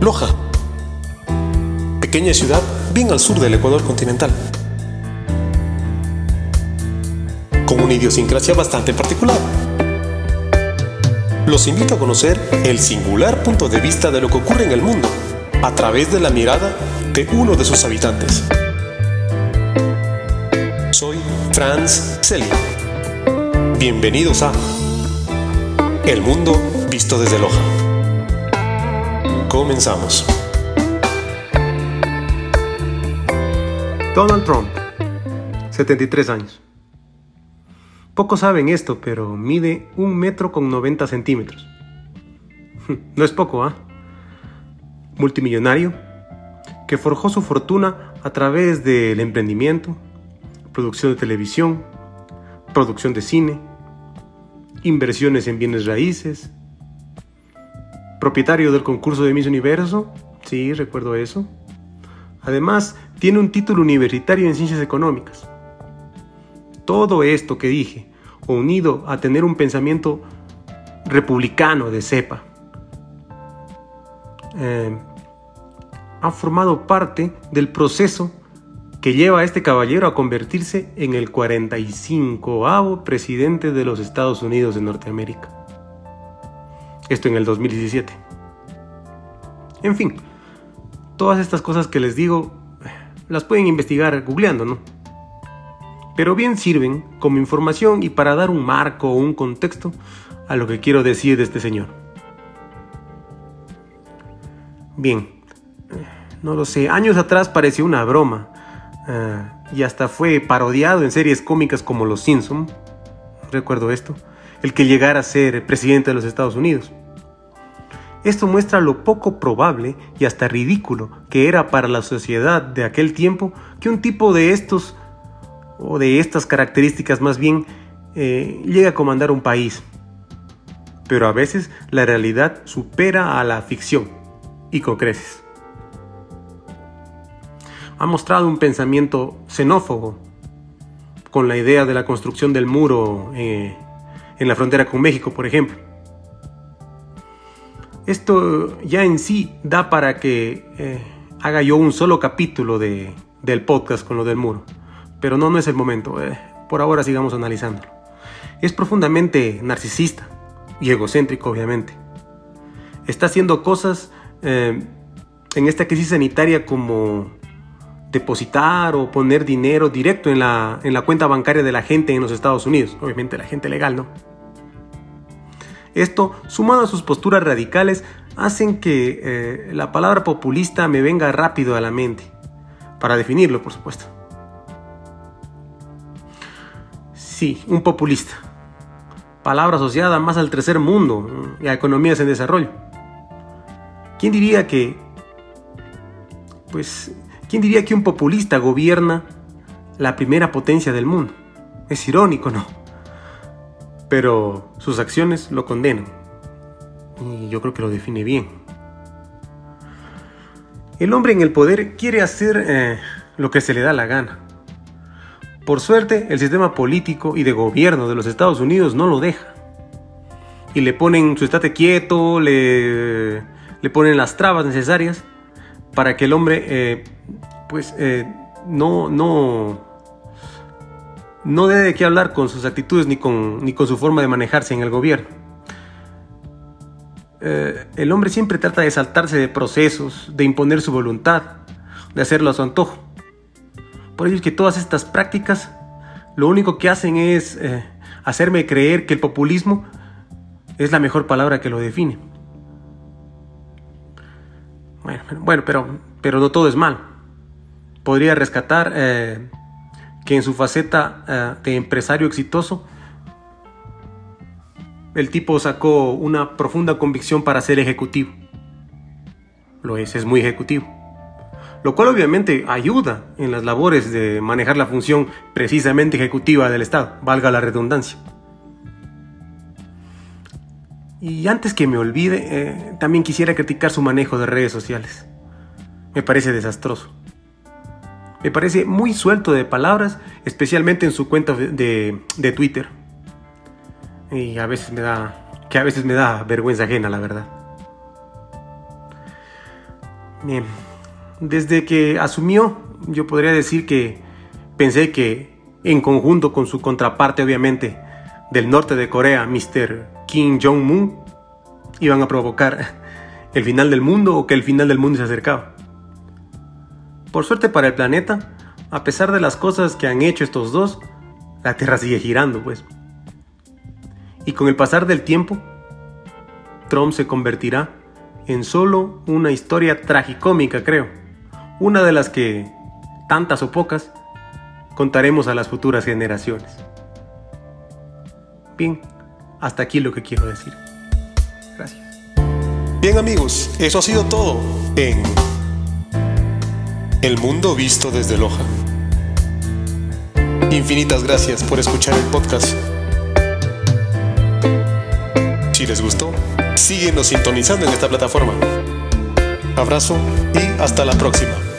Loja, pequeña ciudad bien al sur del Ecuador continental, con una idiosincrasia bastante particular. Los invito a conocer el singular punto de vista de lo que ocurre en el mundo a través de la mirada de uno de sus habitantes. Soy Franz Selly. Bienvenidos a El Mundo Visto desde Loja. Comenzamos. Donald Trump, 73 años. Pocos saben esto, pero mide un metro con 90 centímetros. No es poco, ¿ah? Multimillonario, que forjó su fortuna a través del emprendimiento, producción de televisión, producción de cine, inversiones en bienes raíces, propietario del concurso de Miss Universo, sí, recuerdo eso. Además, tiene un título universitario en ciencias económicas. Todo esto que dije, unido a tener un pensamiento republicano de cepa, eh, ha formado parte del proceso que lleva a este caballero a convertirse en el 45 presidente de los Estados Unidos de Norteamérica. Esto en el 2017. En fin, todas estas cosas que les digo las pueden investigar googleando, ¿no? Pero bien sirven como información y para dar un marco o un contexto a lo que quiero decir de este señor. Bien, no lo sé, años atrás pareció una broma eh, y hasta fue parodiado en series cómicas como Los Simpson, recuerdo esto, el que llegara a ser presidente de los Estados Unidos. Esto muestra lo poco probable y hasta ridículo que era para la sociedad de aquel tiempo que un tipo de estos, o de estas características más bien, eh, llegue a comandar un país. Pero a veces la realidad supera a la ficción, y con creces ha mostrado un pensamiento xenófobo con la idea de la construcción del muro eh, en la frontera con México, por ejemplo. Esto ya en sí da para que eh, haga yo un solo capítulo de, del podcast con lo del muro, pero no, es el momento. Eh, por ahora sigamos analizándolo. Es profundamente narcisista y egocéntrico, obviamente. Está haciendo cosas en esta crisis sanitaria como depositar o poner dinero directo en la, en la cuenta bancaria de la gente en los Estados Unidos, obviamente la gente legal, ¿no? Esto, sumado a sus posturas radicales, hacen que eh, la palabra populista me venga rápido a la mente, para definirlo, por supuesto. Sí, un populista. Palabra asociada más al tercer mundo y a economías en desarrollo. ¿Quién diría que, pues, ¿Quién diría que un populista gobierna la primera potencia del mundo? Es irónico, ¿no? Pero sus acciones lo condenan. Y yo creo que lo define bien. El hombre en el poder quiere hacer eh, lo que se le da la gana. Por suerte, el sistema político y de gobierno de los Estados Unidos no lo deja. Y le ponen su estate quieto, le, le ponen las trabas necesarias para que el hombre eh, pues eh, no, no, no debe de qué hablar con sus actitudes ni con, ni con su forma de manejarse en el gobierno. Eh, el hombre siempre trata de saltarse de procesos, de imponer su voluntad, de hacerlo a su antojo. Por ello es que todas estas prácticas lo único que hacen es eh, hacerme creer que el populismo es la mejor palabra que lo define. Bueno, bueno pero, pero no todo es mal podría rescatar eh, que en su faceta eh, de empresario exitoso, el tipo sacó una profunda convicción para ser ejecutivo. Lo es, es muy ejecutivo. Lo cual obviamente ayuda en las labores de manejar la función precisamente ejecutiva del Estado, valga la redundancia. Y antes que me olvide, eh, también quisiera criticar su manejo de redes sociales. Me parece desastroso. Me parece muy suelto de palabras, especialmente en su cuenta de, Twitter. Y a veces me da, que a veces me da vergüenza ajena, la verdad. Bien, desde que asumió, yo podría decir que pensé que, en conjunto con su contraparte, obviamente, del norte de Corea, Mr. Kim Jong-un, iban a provocar el final del mundo o que el final del mundo se acercaba. Por suerte para el planeta, a pesar de las cosas que han hecho estos dos, la Tierra sigue girando, pues. Y con el pasar del tiempo, Trump se convertirá en solo una historia tragicómica, creo. Una de las que, tantas o pocas, contaremos a las futuras generaciones. Bien, hasta aquí lo que quiero decir. Gracias. Bien amigos, eso ha sido todo en El Mundo Visto desde Loja. Infinitas gracias por escuchar el podcast. Si les gustó, síguenos sintonizando en esta plataforma. Abrazo y hasta la próxima.